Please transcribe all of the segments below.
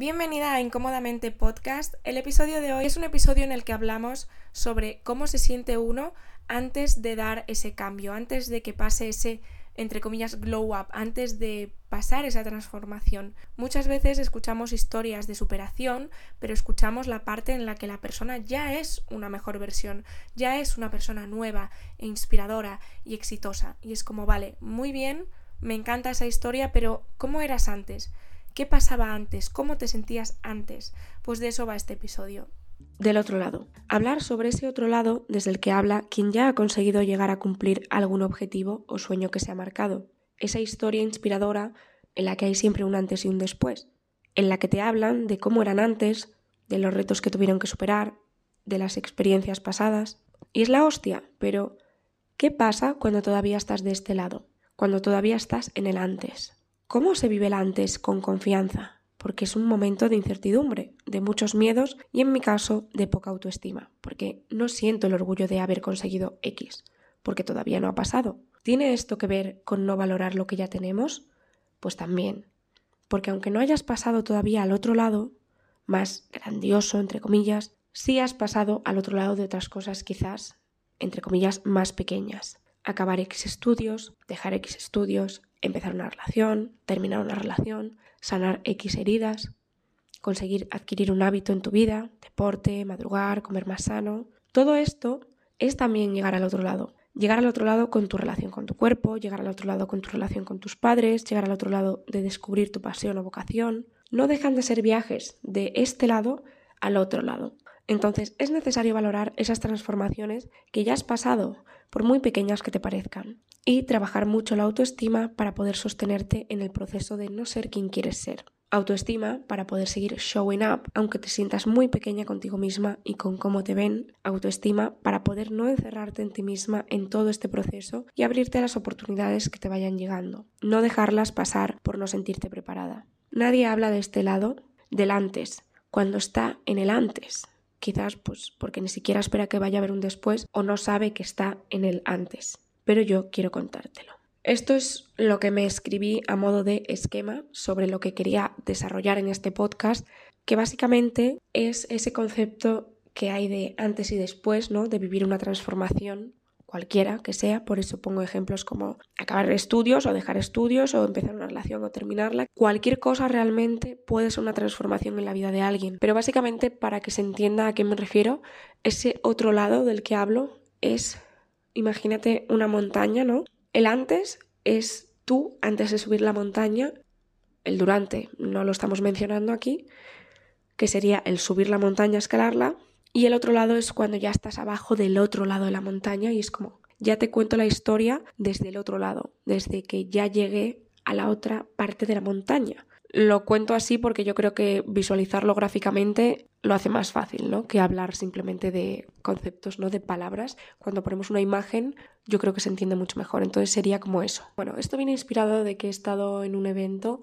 Bienvenida a Incómodamente Podcast. El episodio de hoy es un episodio en el que hablamos sobre cómo se siente uno antes de dar ese cambio, antes de que pase ese, entre comillas, glow up, antes de pasar esa transformación. Muchas veces escuchamos historias de superación, pero escuchamos la parte en la que la persona ya es una mejor versión, ya es una persona nueva e inspiradora y exitosa. Y es como, vale, muy bien, me encanta esa historia, pero ¿cómo eras antes? ¿Qué pasaba antes? ¿Cómo te sentías antes? Pues de eso va este episodio. Del otro lado. Hablar sobre ese otro lado desde el que habla quien ya ha conseguido llegar a cumplir algún objetivo o sueño que se ha marcado. Esa historia inspiradora en la que hay siempre un antes y un después. En la que te hablan de cómo eran antes, de los retos que tuvieron que superar, de las experiencias pasadas. Y es la hostia, pero ¿qué pasa cuando todavía estás de este lado? Cuando todavía estás en el antes. ¿Cómo se vive el antes con confianza? Porque es un momento de incertidumbre, de muchos miedos y en mi caso de poca autoestima, porque no siento el orgullo de haber conseguido X, porque todavía no ha pasado. ¿Tiene esto que ver con no valorar lo que ya tenemos? Pues también, porque aunque no hayas pasado todavía al otro lado, más grandioso, entre comillas, sí has pasado al otro lado de otras cosas quizás, entre comillas, más pequeñas. Acabar X estudios, dejar X estudios, empezar una relación, terminar una relación, sanar X heridas, conseguir adquirir un hábito en tu vida, deporte, madrugar, comer más sano. Todo esto es también llegar al otro lado. Llegar al otro lado con tu relación con tu cuerpo, llegar al otro lado con tu relación con tus padres, llegar al otro lado de descubrir tu pasión o vocación. No dejan de ser viajes de este lado al otro lado. Entonces es necesario valorar esas transformaciones que ya has pasado, por muy pequeñas que te parezcan, y trabajar mucho la autoestima para poder sostenerte en el proceso de no ser quien quieres ser. Autoestima para poder seguir showing up aunque te sientas muy pequeña contigo misma y con cómo te ven. Autoestima para poder no encerrarte en ti misma en todo este proceso y abrirte a las oportunidades que te vayan llegando. No dejarlas pasar por no sentirte preparada. Nadie habla de este lado del antes, cuando está en el antes quizás pues porque ni siquiera espera que vaya a haber un después o no sabe que está en el antes. Pero yo quiero contártelo. Esto es lo que me escribí a modo de esquema sobre lo que quería desarrollar en este podcast, que básicamente es ese concepto que hay de antes y después, ¿no? De vivir una transformación cualquiera que sea, por eso pongo ejemplos como acabar estudios o dejar estudios o empezar una relación o terminarla. Cualquier cosa realmente puede ser una transformación en la vida de alguien, pero básicamente para que se entienda a qué me refiero, ese otro lado del que hablo es, imagínate una montaña, ¿no? El antes es tú antes de subir la montaña, el durante no lo estamos mencionando aquí, que sería el subir la montaña, escalarla, y el otro lado es cuando ya estás abajo del otro lado de la montaña y es como, ya te cuento la historia desde el otro lado, desde que ya llegué a la otra parte de la montaña. Lo cuento así porque yo creo que visualizarlo gráficamente lo hace más fácil, ¿no? Que hablar simplemente de conceptos, ¿no? De palabras. Cuando ponemos una imagen, yo creo que se entiende mucho mejor. Entonces sería como eso. Bueno, esto viene inspirado de que he estado en un evento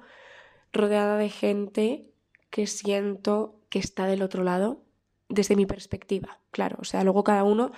rodeada de gente que siento que está del otro lado desde mi perspectiva, claro. O sea, luego cada uno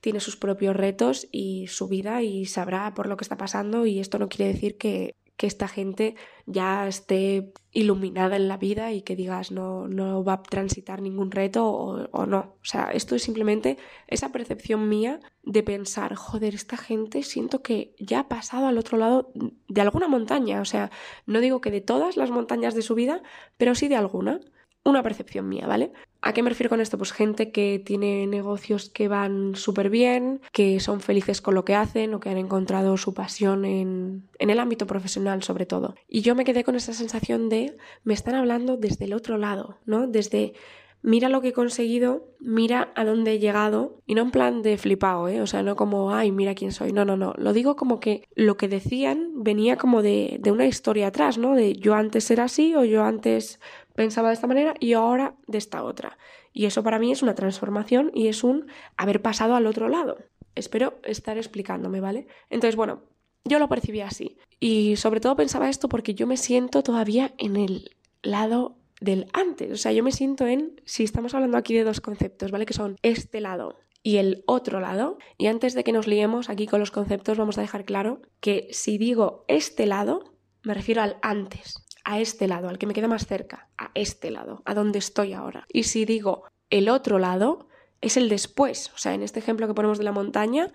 tiene sus propios retos y su vida y sabrá por lo que está pasando y esto no quiere decir que, que esta gente ya esté iluminada en la vida y que digas no, no va a transitar ningún reto o, o, no. O sea, esto es simplemente esa percepción mía de pensar, joder, esta gente siento que ya ha pasado al otro lado de alguna montaña. O sea, no digo que de todas las montañas de su vida, pero sí de alguna una percepción mía, ¿vale? ¿A qué me refiero con esto? Pues gente que tiene negocios que van súper bien, que son felices con lo que hacen o que han encontrado su pasión en, en, el ámbito profesional sobre todo. Y yo me quedé con esa sensación de me están hablando desde el otro lado, ¿no? Desde mira lo que he conseguido, mira a dónde he llegado, y no en plan de flipado, ¿eh? O sea, no como, ay, mira quién soy, no, no, no, lo digo como que lo que decían venía como de, de una historia atrás, ¿no? De yo antes era así o yo antes pensaba de esta manera y ahora de esta otra. Y eso para mí es una transformación y es un haber pasado al otro lado. Espero estar explicándome, ¿vale? Entonces, bueno, yo lo percibía así. Y sobre todo pensaba esto porque yo me siento todavía en el lado del antes. O sea, yo me siento en, si estamos hablando aquí de dos conceptos, ¿vale? Que son este lado y el otro lado. Y antes de que nos liemos aquí con los conceptos, vamos a dejar claro que si digo este lado, me refiero al antes a este lado, al que me queda más cerca, a este lado, a donde estoy ahora. Y si digo el otro lado, es el después. O sea, en este ejemplo que ponemos de la montaña,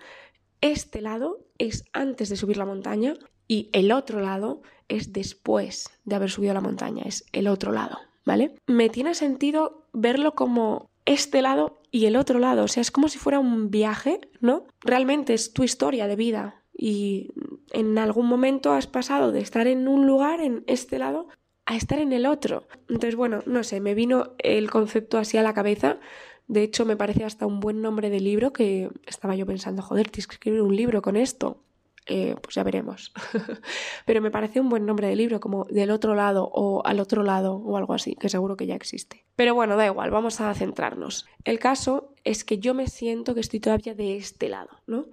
este lado es antes de subir la montaña y el otro lado es después de haber subido la montaña, es el otro lado, ¿vale? Me tiene sentido verlo como este lado y el otro lado, o sea, es como si fuera un viaje, ¿no? Realmente es tu historia de vida y en algún momento has pasado de estar en un lugar, en este lado, a estar en el otro. Entonces, bueno, no sé, me vino el concepto así a la cabeza. De hecho, me parece hasta un buen nombre de libro que estaba yo pensando, joder, tienes que escribir un libro con esto. Eh, pues ya veremos. Pero me parece un buen nombre de libro, como del otro lado o al otro lado o algo así, que seguro que ya existe. Pero bueno, da igual, vamos a centrarnos. El caso es que yo me siento que estoy todavía de este lado, ¿no?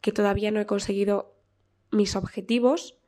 Que todavía no he conseguido mis objetivos,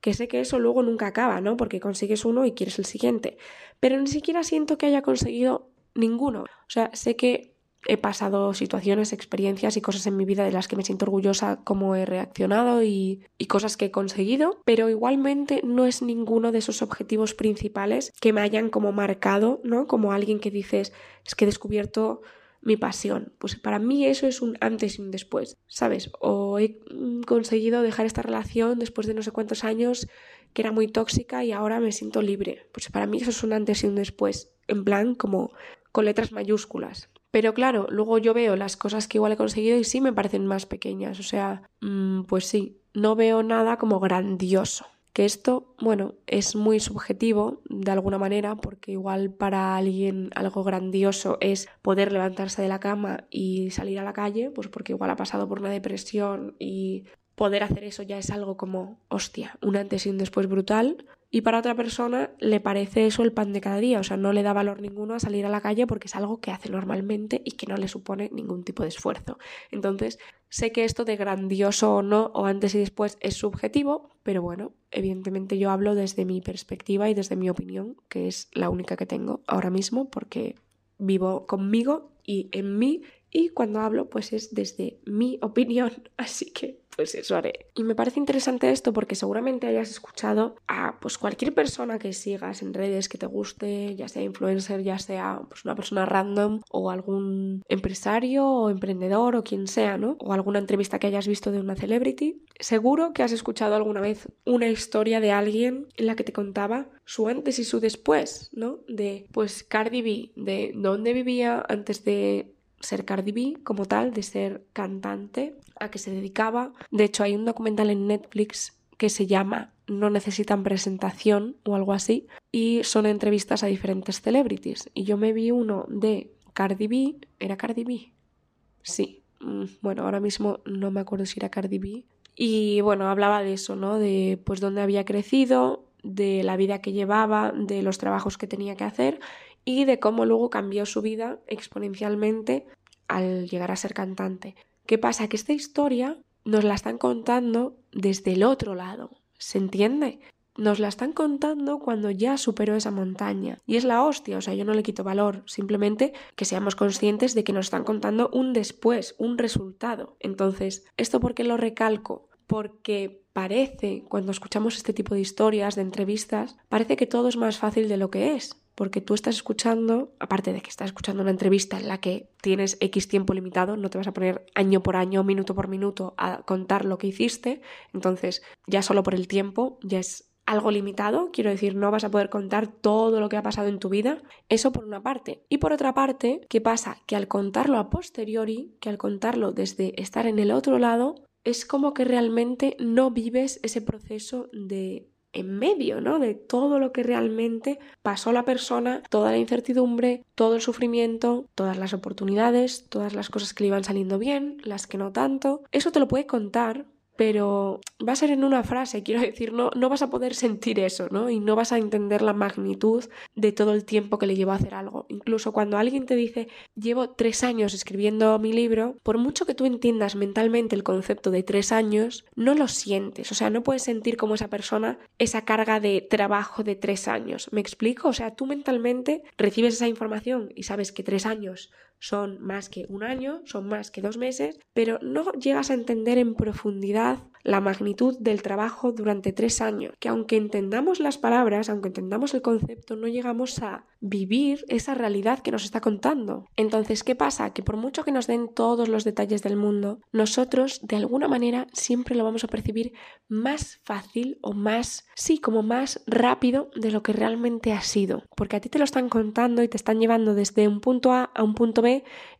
que sé que eso luego nunca acaba, ¿no? Porque consigues uno y quieres el siguiente. Pero ni siquiera siento que haya conseguido ninguno. O sea, sé que he pasado situaciones, experiencias y cosas en mi vida de las que me siento orgullosa cómo he reaccionado y, y, cosas que he conseguido, pero igualmente no es ninguno de esos objetivos principales que me hayan como marcado, ¿no? Como alguien que dices, es que he descubierto mi pasión. Pues para mí eso es un antes y un después, ¿sabes? O he conseguido dejar esta relación después de no sé cuántos años que era muy tóxica y ahora me siento libre. Pues para mí eso es un antes y un después, en plan como con letras mayúsculas. Pero claro, luego yo veo las cosas que igual he conseguido y sí me parecen más pequeñas. O sea, mm, pues sí, no veo nada como grandioso. Que esto, bueno, es muy subjetivo de alguna manera, porque igual para alguien algo grandioso es poder levantarse de la cama y salir a la calle, pues porque igual ha pasado por una depresión y poder hacer eso ya es algo como, hostia, un antes y un después brutal, y para otra persona le parece eso el pan de cada día, o sea, no le da valor ninguno a salir a la calle porque es algo que hace normalmente y que no le supone ningún tipo de esfuerzo. Entonces, sé que esto de grandioso o no, o antes y después, es subjetivo, pero bueno, evidentemente yo hablo desde mi perspectiva y desde mi opinión, que es la única que tengo ahora mismo porque vivo conmigo y en mí y cuando hablo pues es desde mi opinión, así que eso haré. Y me parece interesante esto porque seguramente hayas escuchado a pues cualquier persona que sigas en redes que te guste, ya sea influencer, ya sea pues una persona random o algún empresario o emprendedor o quien sea, ¿no? O alguna entrevista que hayas visto de una celebrity. Seguro que has escuchado alguna vez una historia de alguien en la que te contaba su antes y su después, ¿no? De pues Cardi B, de dónde vivía antes de ser Cardi B como tal, de ser cantante, a qué se dedicaba. De hecho, hay un documental en Netflix que se llama No necesitan presentación o algo así, y son entrevistas a diferentes celebrities. Y yo me vi uno de Cardi B, ¿era Cardi B? Sí, mm, bueno, ahora mismo no me acuerdo si era Cardi B. Y bueno, hablaba de eso, ¿no? De pues dónde había crecido, de la vida que llevaba, de los trabajos que tenía que hacer y de cómo luego cambió su vida exponencialmente al llegar a ser cantante. ¿Qué pasa? Que esta historia nos la están contando desde el otro lado. ¿Se entiende? Nos la están contando cuando ya superó esa montaña. Y es la hostia, o sea, yo no le quito valor, simplemente que seamos conscientes de que nos están contando un después, un resultado. Entonces, ¿esto por qué lo recalco? Porque parece, cuando escuchamos este tipo de historias, de entrevistas, parece que todo es más fácil de lo que es porque tú estás escuchando, aparte de que estás escuchando una entrevista en la que tienes X tiempo limitado, no te vas a poner año por año, minuto por minuto a contar lo que hiciste, entonces ya solo por el tiempo ya es algo limitado, quiero decir, no vas a poder contar todo lo que ha pasado en tu vida, eso por una parte. Y por otra parte, ¿qué pasa? Que al contarlo a posteriori, que al contarlo desde estar en el otro lado, es como que realmente no vives ese proceso de en medio, ¿no? De todo lo que realmente pasó la persona, toda la incertidumbre, todo el sufrimiento, todas las oportunidades, todas las cosas que le iban saliendo bien, las que no tanto. Eso te lo puede contar pero va a ser en una frase, quiero decir, no, no vas a poder sentir eso, ¿no? Y no vas a entender la magnitud de todo el tiempo que le llevó a hacer algo. Incluso cuando alguien te dice, llevo tres años escribiendo mi libro, por mucho que tú entiendas mentalmente el concepto de tres años, no lo sientes, o sea, no puedes sentir como esa persona esa carga de trabajo de tres años. ¿Me explico? O sea, tú mentalmente recibes esa información y sabes que tres años son más que un año, son más que dos meses, pero no llegas a entender en profundidad la magnitud del trabajo durante tres años, que aunque entendamos las palabras, aunque entendamos el concepto, no llegamos a vivir esa realidad que nos está contando. Entonces, ¿qué pasa? Que por mucho que nos den todos los detalles del mundo, nosotros de alguna manera siempre lo vamos a percibir más fácil o más, sí, como más rápido de lo que realmente ha sido, porque a ti te lo están contando y te están llevando desde un punto A a un punto B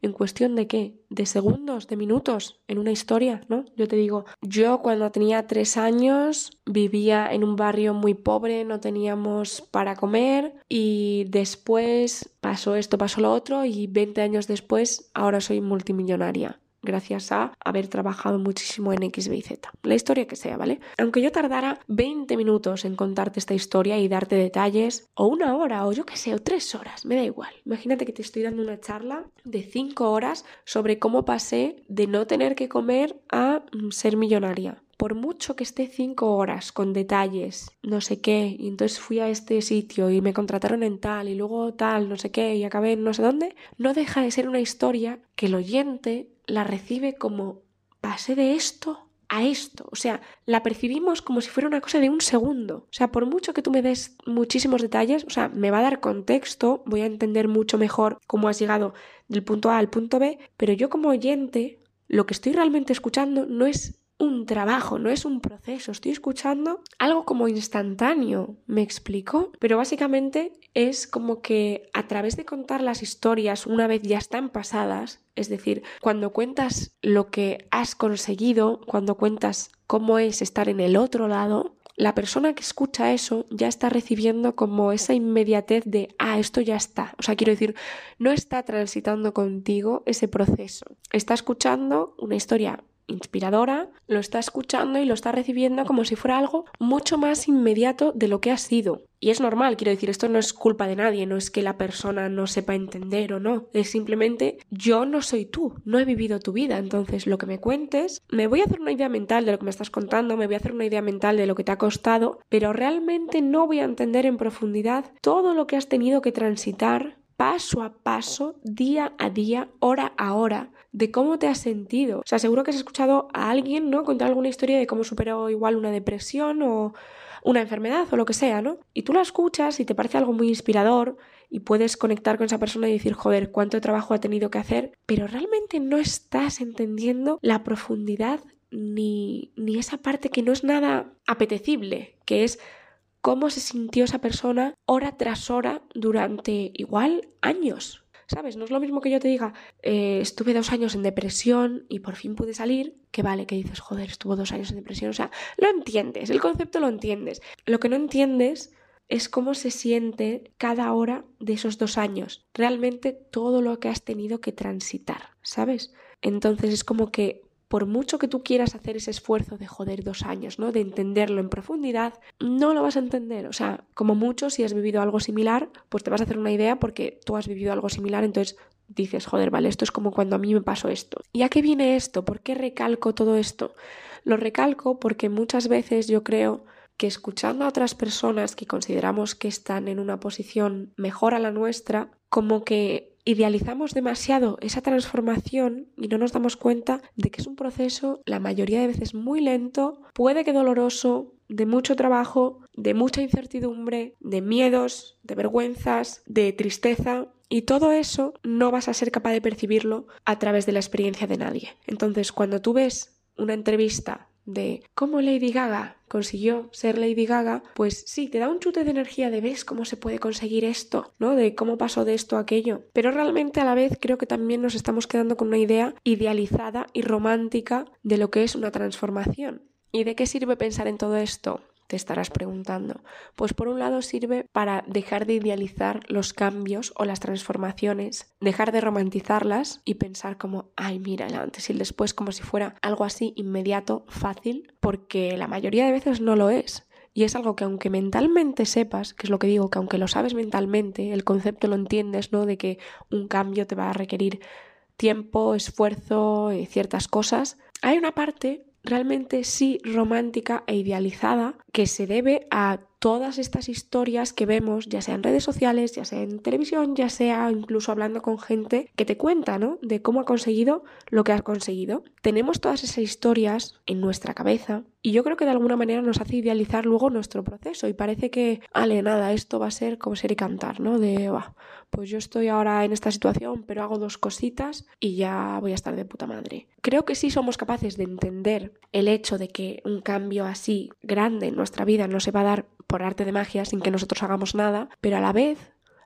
en cuestión de qué? De segundos, de minutos en una historia, ¿no? Yo te digo, yo cuando tenía tres años vivía en un barrio muy pobre, no teníamos para comer y después pasó esto, pasó lo otro y 20 años después ahora soy multimillonaria gracias a haber trabajado muchísimo en X, Y, Z. La historia que sea, ¿vale? Aunque yo tardara 20 minutos en contarte esta historia y darte detalles, o una hora, o yo qué sé, o tres horas, me da igual. Imagínate que te estoy dando una charla de 5 horas sobre cómo pasé de no tener que comer a mm, ser millonaria por mucho que esté cinco horas con detalles, no sé qué, y entonces fui a este sitio y me contrataron en tal y luego tal, no sé qué, y acabé en no sé dónde, no deja de ser una historia que el oyente la recibe como pasé de esto a esto. O sea, la percibimos como si fuera una cosa de un segundo. O sea, por mucho que tú me des muchísimos detalles, o sea, me va a dar contexto, voy a entender mucho mejor cómo has llegado del punto A al punto B, pero yo como oyente, lo que estoy realmente escuchando no es un trabajo, no es un proceso. Estoy escuchando algo como instantáneo, me explico. Pero básicamente es como que a través de contar las historias una vez ya están pasadas, es decir, cuando cuentas lo que has conseguido, cuando cuentas cómo es estar en el otro lado, la persona que escucha eso ya está recibiendo como esa inmediatez de, ah, esto ya está. O sea, quiero decir, no está transitando contigo ese proceso. Está escuchando una historia inspiradora, lo está escuchando y lo está recibiendo como si fuera algo mucho más inmediato de lo que ha sido. Y es normal, quiero decir, esto no es culpa de nadie, no es que la persona no sepa entender o no, es simplemente yo no soy tú, no he vivido tu vida, entonces lo que me cuentes, me voy a hacer una idea mental de lo que me estás contando, me voy a hacer una idea mental de lo que te ha costado, pero realmente no voy a entender en profundidad todo lo que has tenido que transitar paso a paso, día a día, hora a hora, de cómo te has sentido. O sea, seguro que has escuchado a alguien, ¿no? Contar alguna historia de cómo superó igual una depresión o una enfermedad o lo que sea, ¿no? Y tú la escuchas y te parece algo muy inspirador y puedes conectar con esa persona y decir, joder, cuánto trabajo ha tenido que hacer, pero realmente no estás entendiendo la profundidad ni, ni esa parte que no es nada apetecible, que es cómo se sintió esa persona hora tras hora durante igual años. ¿Sabes? No es lo mismo que yo te diga, eh, estuve dos años en depresión y por fin pude salir, que vale, que dices, joder, estuvo dos años en depresión. O sea, lo entiendes, el concepto lo entiendes. Lo que no entiendes es cómo se siente cada hora de esos dos años. Realmente todo lo que has tenido que transitar, ¿sabes? Entonces es como que por mucho que tú quieras hacer ese esfuerzo de joder dos años, ¿no? De entenderlo en profundidad, no lo vas a entender. O sea, como mucho, si has vivido algo similar, pues te vas a hacer una idea porque tú has vivido algo similar, entonces dices, joder, vale, esto es como cuando a mí me pasó esto. ¿Y a qué viene esto? ¿Por qué recalco todo esto? Lo recalco porque muchas veces yo creo que escuchando a otras personas que consideramos que están en una posición mejor a la nuestra, como que idealizamos demasiado esa transformación y no nos damos cuenta de que es un proceso la mayoría de veces muy lento, puede que doloroso, de mucho trabajo, de mucha incertidumbre, de miedos, de vergüenzas, de tristeza. Y todo eso no vas a ser capaz de percibirlo a través de la experiencia de nadie. Entonces, cuando tú ves una entrevista de cómo Lady Gaga consiguió ser Lady Gaga, pues sí, te da un chute de energía de ves cómo se puede conseguir esto, ¿no? De cómo pasó de esto a aquello. Pero realmente a la vez creo que también nos estamos quedando con una idea idealizada y romántica de lo que es una transformación. ¿Y de qué sirve pensar en todo esto? Te estarás preguntando. Pues por un lado sirve para dejar de idealizar los cambios o las transformaciones, dejar de romantizarlas y pensar como, ay, mira, el antes y el después como si fuera algo así inmediato, fácil, porque la mayoría de veces no lo es. Y es algo que aunque mentalmente sepas, que es lo que digo, que aunque lo sabes mentalmente, el concepto lo entiendes, ¿no? De que un cambio te va a requerir tiempo, esfuerzo, y ciertas cosas, hay una parte realmente sí romántica e idealizada que se debe a todas estas historias que vemos, ya sea en redes sociales, ya sea en televisión, ya sea incluso hablando con gente que te cuenta, ¿no? De cómo ha conseguido lo que ha conseguido. Tenemos todas esas historias en nuestra cabeza y yo creo que de alguna manera nos hace idealizar luego nuestro proceso y parece que, ale, nada, esto va a ser como ser y cantar, ¿no? De, va, pues yo estoy ahora en esta situación, pero hago dos cositas y ya voy a estar de puta madre. Creo que sí somos capaces de entender el hecho de que un cambio así grande en nuestra vida no se va a dar por arte de magia sin que nosotros hagamos nada, pero a la vez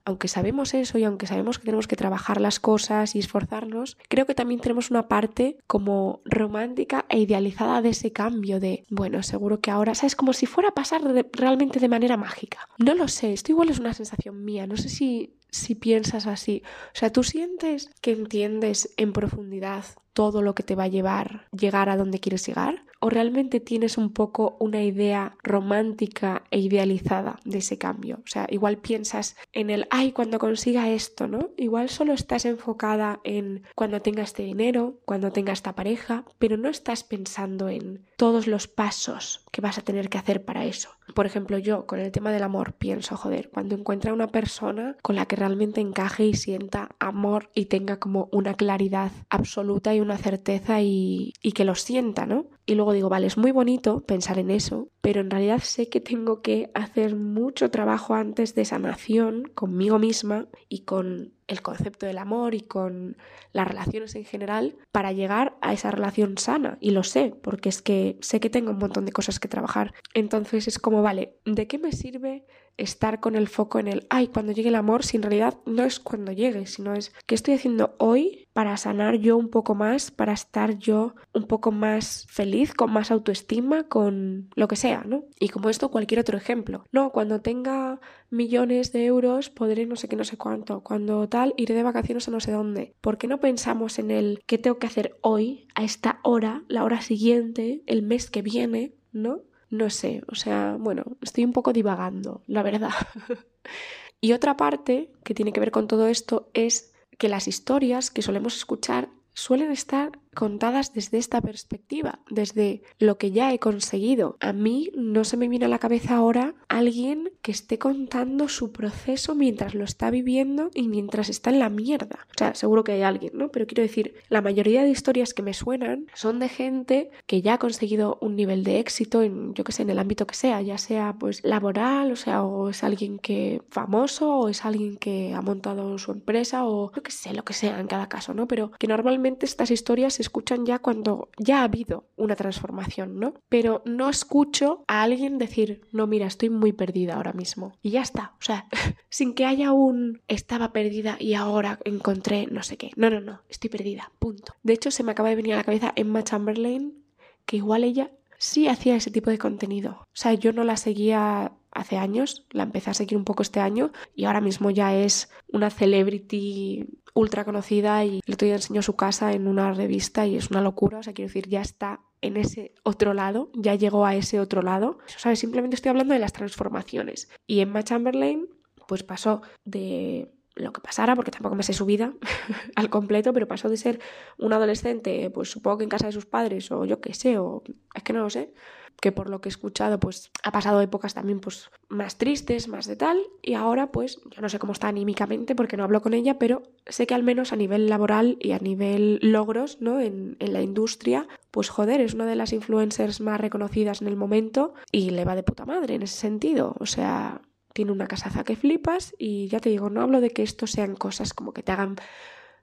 aunque sabemos eso y aunque sabemos que tenemos que trabajar las cosas y esforzarnos, creo que también tenemos una parte como romántica e idealizada de ese cambio de, bueno, seguro que ahora, ¿sabes? Como si fuera a pasar realmente de manera mágica. No lo sé, esto igual es una sensación mía, no sé si, si piensas así. O sea, tú sientes que entiendes en profundidad todo lo que te va a llevar llegar a donde quieres llegar? ¿O realmente tienes un poco una idea romántica e idealizada de ese cambio? O sea, igual piensas en el, ay, cuando consiga esto, ¿no? Igual solo estás enfocada en cuando tenga este dinero, cuando tenga esta pareja, pero no estás pensando en todos los pasos que vas a tener que hacer para eso. Por ejemplo, yo con el tema del amor pienso, joder, cuando encuentra una persona con la que realmente encaje y sienta amor y tenga como una claridad absoluta y una certeza y, que lo sienta, ¿no? Y luego digo, vale, es muy bonito pensar en eso, pero en realidad sé que tengo que hacer mucho trabajo antes de sanación conmigo misma y con el concepto del amor y con las relaciones en general para llegar a esa relación sana. Y lo sé, porque es que sé que tengo un montón de cosas que trabajar. Entonces es como, vale, ¿de qué me sirve estar con el foco en el, ay, cuando llegue el amor, si en realidad no es cuando llegue, sino es qué estoy haciendo hoy para sanar yo un poco más, para estar yo un poco más feliz, con más autoestima, con lo que sea, ¿no? Y como esto, cualquier otro ejemplo. No, cuando tenga millones de euros podré no sé qué, no sé cuánto. Cuando tal, iré de vacaciones a no sé dónde. ¿Por qué no pensamos en el qué tengo que hacer hoy, a esta hora, la hora siguiente, el mes que viene, ¿no? No sé, o sea, bueno, estoy un poco divagando, la verdad. y otra parte que tiene que ver con todo esto es que las historias que solemos escuchar suelen estar contadas desde esta perspectiva, desde lo que ya he conseguido. A mí no se me viene a la cabeza ahora alguien que esté contando su proceso mientras lo está viviendo y mientras está en la mierda. O sea, seguro que hay alguien, ¿no? Pero quiero decir, la mayoría de historias que me suenan son de gente que ya ha conseguido un nivel de éxito en, yo que sé, en el ámbito que sea, ya sea pues laboral, o sea, o es alguien que famoso, o es alguien que ha montado su empresa, o yo que sé, lo que sea en cada caso, ¿no? Pero que normalmente estas historias escuchan ya cuando ya ha habido una transformación, ¿no? Pero no escucho a alguien decir, no, mira, estoy muy perdida ahora mismo. Y ya está, o sea, sin que haya un estaba perdida y ahora encontré no sé qué. No, no, no, estoy perdida, punto. De hecho, se me acaba de venir a la cabeza Emma Chamberlain, que igual ella sí hacía ese tipo de contenido. O sea, yo no la seguía hace años, la empecé a seguir un poco este año y ahora mismo ya es una celebrity ultra conocida y le estoy enseñó su casa en una revista y es una locura, o sea, quiero decir, ya está en ese otro lado, ya llegó a ese otro lado, ¿sabes? Simplemente estoy hablando de las transformaciones. Y Emma Chamberlain, pues pasó de lo que pasara, porque tampoco me sé su vida al completo, pero pasó de ser un adolescente, pues supongo que en casa de sus padres, o yo qué sé, o es que no lo sé, que por lo que he escuchado, pues ha pasado épocas también pues más tristes, más de tal, y ahora pues yo no sé cómo está anímicamente porque no hablo con ella, pero sé que al menos a nivel laboral y a nivel logros, ¿no? En, en la industria, pues joder, es una de las influencers más reconocidas en el momento y le va de puta madre en ese sentido, o sea, tiene una casaza que flipas y ya te digo, no hablo de que esto sean cosas como que te hagan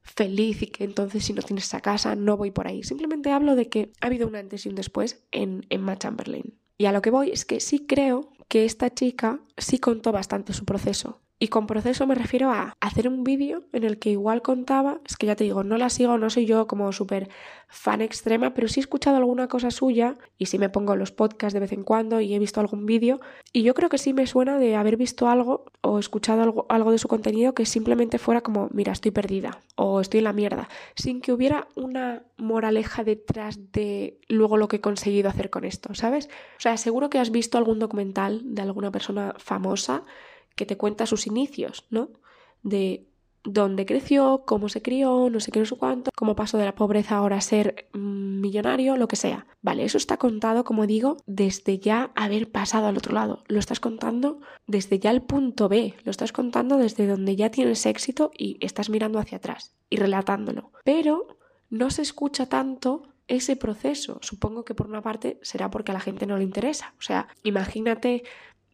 feliz y que entonces si no tienes esa casa no voy por ahí. Simplemente hablo de que ha habido un antes y un después en Emma Chamberlain. Y a lo que voy es que sí creo que esta chica sí contó bastante su proceso. Y con proceso me refiero a hacer un vídeo en el que igual contaba, es que ya te digo, no la sigo, no soy yo como súper fan extrema, pero sí he escuchado alguna cosa suya y sí me pongo los podcasts de vez en cuando y he visto algún vídeo y yo creo que sí me suena de haber visto algo o escuchado algo, algo de su contenido que simplemente fuera como, mira, estoy perdida o estoy en la mierda, sin que hubiera una moraleja detrás de luego lo que he conseguido hacer con esto, ¿sabes? O sea, seguro que has visto algún documental de alguna persona famosa que te cuenta sus inicios, ¿no? De dónde creció, cómo se crió, no sé qué, no sé cuánto, cómo pasó de la pobreza ahora a ser mm, millonario, lo que sea. Vale, eso está contado, como digo, desde ya haber pasado al otro lado. Lo estás contando desde ya el punto B, lo estás contando desde donde ya tienes éxito y estás mirando hacia atrás y relatándolo. Pero no se escucha tanto ese proceso. Supongo que por una parte será porque a la gente no le interesa. O sea, imagínate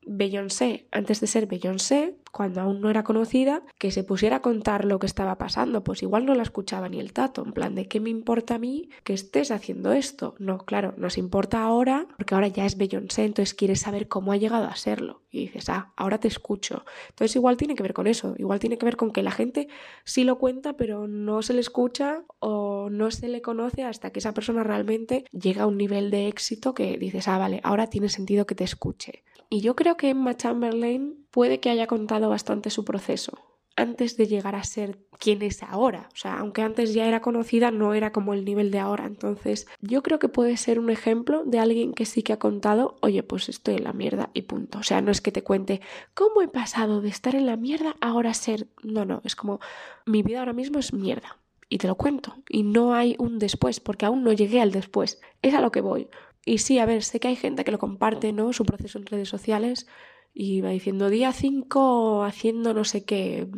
Beyoncé, antes de ser Beyoncé, cuando aún no era conocida, que se pusiera a contar lo que estaba pasando, pues igual no la escuchaba ni el tato, en plan de qué me importa a mí que estés haciendo esto. No, claro, nos importa ahora, porque ahora ya es Beyoncé, entonces quieres saber cómo ha llegado a serlo. Y dices, ah, ahora te escucho. Entonces igual tiene que ver con eso, igual tiene que ver con que la gente sí lo cuenta, pero no se le escucha o no se le conoce hasta que esa persona realmente llega a un nivel de éxito que dices, ah, vale, ahora tiene sentido que te escuche. Y yo creo que Emma Chamberlain puede que haya contado bastante su proceso antes de llegar a ser quien es ahora. O sea, aunque antes ya era conocida, no era como el nivel de ahora. Entonces, yo creo que puede ser un ejemplo de alguien que sí que ha contado, oye, pues estoy en la mierda y punto. O sea, no es que te cuente cómo he pasado de estar en la mierda a ahora ser. No, no, es como mi vida ahora mismo es mierda. Y te lo cuento. Y no hay un después, porque aún no llegué al después. Es a lo que voy. Y sí, a ver, sé que hay gente que lo comparte, ¿no? Su proceso en redes sociales y va diciendo día 5 haciendo no sé qué,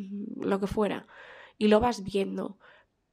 lo que fuera. Y lo vas viendo.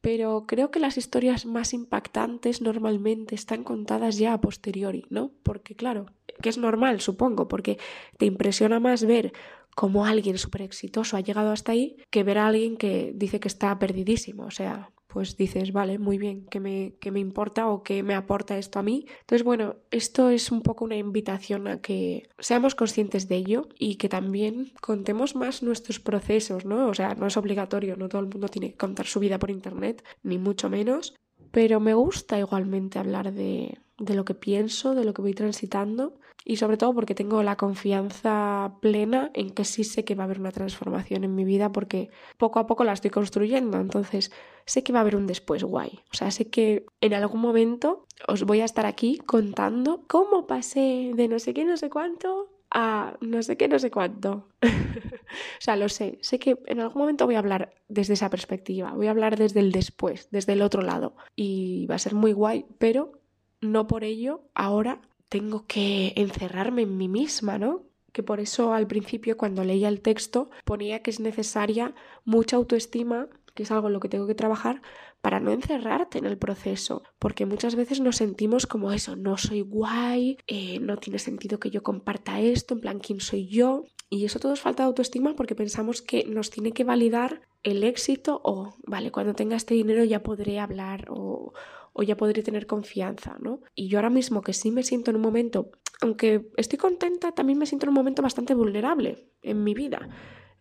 Pero creo que las historias más impactantes normalmente están contadas ya a posteriori, ¿no? Porque claro, que es normal, supongo, porque te impresiona más ver cómo alguien súper exitoso ha llegado hasta ahí que ver a alguien que dice que está perdidísimo. O sea, pues dices, vale, muy bien, ¿qué me, me importa o qué me aporta esto a mí? Entonces, bueno, esto es un poco una invitación a que seamos conscientes de ello y que también contemos más nuestros procesos, ¿no? O sea, no es obligatorio, no todo el mundo tiene que contar su vida por internet, ni mucho menos, pero me gusta igualmente hablar de, de lo que pienso, de lo que voy transitando y sobre todo porque tengo la confianza plena en que sí sé que va a haber una transformación en mi vida porque poco a poco la estoy construyendo, entonces sé que va a haber un después guay, o sea, sé que en algún momento os voy a estar aquí contando cómo pasé de no sé qué, no sé cuánto a no sé qué, no sé cuánto. o sea, lo sé, sé que en algún momento voy a hablar desde esa perspectiva, voy a hablar desde el después, desde el otro lado. Y va a ser muy guay, pero no por ello ahora tengo que encerrarme en mí misma, ¿no? Que por eso al principio cuando leía el texto ponía que es necesaria mucha autoestima, que es algo en lo que tengo que trabajar, para no encerrarte en el proceso, porque muchas veces nos sentimos como eso, no soy guay, eh, no tiene sentido que yo comparta esto, en plan, ¿quién soy yo? Y eso todo es falta de autoestima porque pensamos que nos tiene que validar el éxito o, vale, cuando tenga este dinero ya podré hablar o, o ya podré tener confianza, ¿no? Y yo ahora mismo que sí me siento en un momento, aunque estoy contenta, también me siento en un momento bastante vulnerable en mi vida.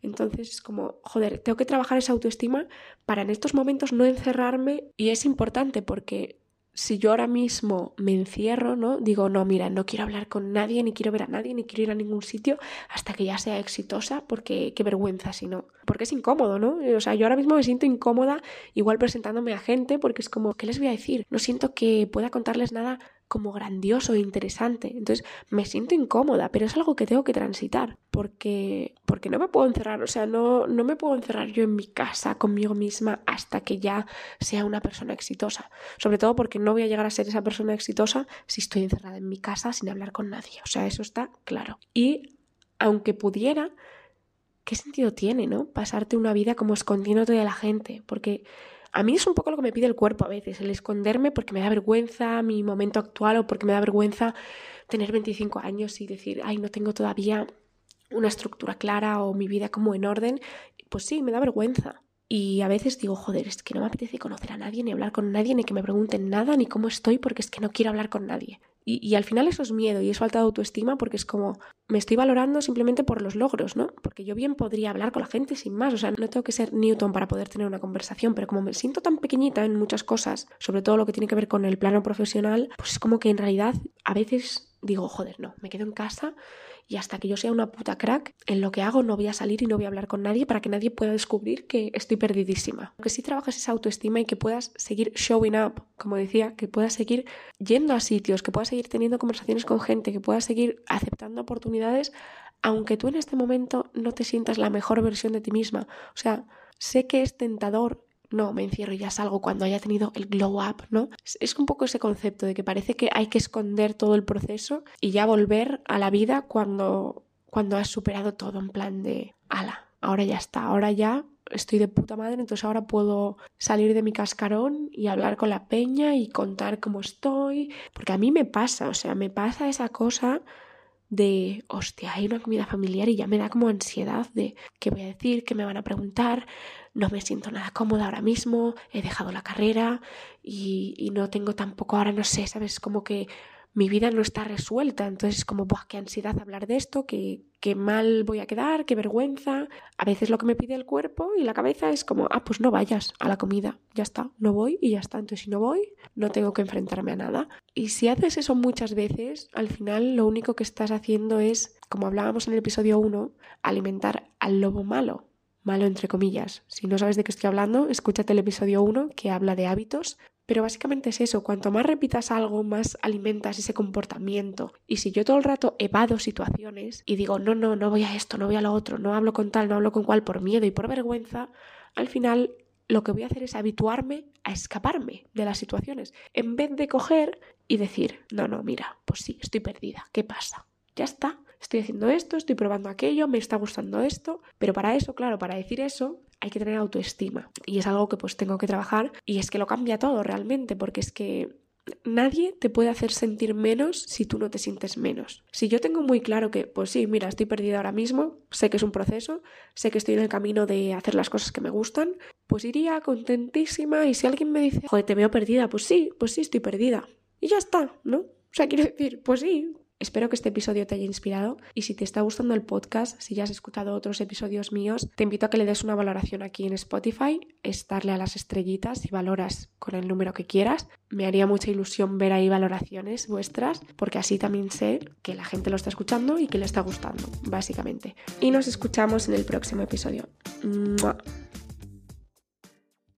Entonces es como, joder, tengo que trabajar esa autoestima para en estos momentos no encerrarme y es importante porque si yo ahora mismo me encierro, ¿no? Digo, no, mira, no quiero hablar con nadie, ni quiero ver a nadie, ni quiero ir a ningún sitio hasta que ya sea exitosa, porque qué vergüenza si no. Porque es incómodo, ¿no? O sea, yo ahora mismo me siento incómoda igual presentándome a gente porque es como, ¿qué les voy a decir? No siento que pueda contarles nada como grandioso e interesante. Entonces me siento incómoda, pero es algo que tengo que transitar porque, porque no me puedo encerrar, o sea, no, no me puedo encerrar yo en mi casa conmigo misma hasta que ya sea una persona exitosa. Sobre todo porque no voy a llegar a ser esa persona exitosa si estoy encerrada en mi casa sin hablar con nadie. O sea, eso está claro. Y aunque pudiera, ¿qué sentido tiene, no? Pasarte una vida como escondiéndote de la gente, porque a mí es un poco lo que me pide el cuerpo a veces, el esconderme porque me da vergüenza mi momento actual o porque me da vergüenza tener 25 años y decir, ay, no tengo todavía una estructura clara o mi vida como en orden. Pues sí, me da vergüenza. Y a veces digo, joder, es que no me apetece conocer a nadie, ni hablar con nadie, ni que me pregunten nada, ni cómo estoy, porque es que no quiero hablar con nadie. Y, al final eso es miedo y es falta de autoestima porque es como me estoy valorando simplemente por los logros, ¿no? Porque yo bien podría hablar con la gente sin más, o sea, no tengo que ser Newton para poder tener una conversación, pero como me siento tan pequeñita en muchas cosas, sobre todo lo que tiene que ver con el plano profesional, pues es como que en realidad a veces digo, joder, no, me quedo en casa y hasta que yo sea una puta crack, en lo que hago no voy a salir y no voy a hablar con nadie para que nadie pueda descubrir que estoy perdidísima. Que si trabajas esa autoestima y que puedas seguir showing up, como decía, que puedas seguir yendo a sitios, que puedas seguir teniendo conversaciones con gente, que puedas seguir aceptando oportunidades, aunque tú en este momento no te sientas la mejor versión de ti misma. O sea, sé que es tentador no, me encierro y ya salgo cuando haya tenido el glow up, ¿no? Es un poco ese concepto de que parece que hay que esconder todo el proceso y ya volver a la vida cuando, cuando has superado todo, en plan de, ala, ahora ya está, ahora ya estoy de puta madre, entonces ahora puedo salir de mi cascarón y hablar con la peña y contar cómo estoy, porque a mí me pasa, o sea, me pasa esa cosa de, hostia, hay una comida familiar y ya me da como ansiedad de qué voy a decir, qué me van a preguntar, no me siento nada cómoda ahora mismo, he dejado la carrera y, y no tengo tampoco ahora, no sé, sabes, como que mi vida no está resuelta. Entonces es como, Buah, qué ansiedad hablar de esto, qué, qué mal voy a quedar, qué vergüenza. A veces lo que me pide el cuerpo y la cabeza es como, ah, pues no vayas a la comida, ya está, no voy y ya está. Entonces si no voy, no tengo que enfrentarme a nada. Y si haces eso muchas veces, al final lo único que estás haciendo es, como hablábamos en el episodio 1, alimentar al lobo malo. Malo entre comillas. Si no sabes de qué estoy hablando, escúchate el episodio 1 que habla de hábitos pero básicamente es eso, cuanto más repitas algo, más alimentas ese comportamiento. Y si yo todo el rato evado situaciones y digo, no, no, no voy a esto, no voy a lo otro, no hablo con tal, no hablo con cual por miedo y por vergüenza, al final lo que voy a hacer es habituarme a escaparme de las situaciones, en vez de coger y decir, no, no, mira, pues sí, estoy perdida, ¿qué pasa? Ya está, estoy haciendo esto, estoy probando aquello, me está gustando esto, pero para eso, claro, para decir eso, hay que tener autoestima y es algo que pues tengo que trabajar y es que lo cambia todo realmente porque es que nadie te puede hacer sentir menos si tú no te sientes menos. Si yo tengo muy claro que, pues sí, mira, estoy perdida ahora mismo, sé que es un proceso, sé que estoy en el camino de hacer las cosas que me gustan, pues iría contentísima y si alguien me dice, joder, te veo perdida, pues sí, pues sí, estoy perdida. Y ya está, ¿no? O sea, quiero decir, pues sí, Espero que este episodio te haya inspirado y si te está gustando el podcast, si ya has escuchado otros episodios míos, te invito a que le des una valoración aquí en Spotify, es darle a las estrellitas y valoras con el número que quieras. Me haría mucha ilusión ver ahí valoraciones vuestras porque así también sé que la gente lo está escuchando y que le está gustando, básicamente. Y nos escuchamos en el próximo episodio.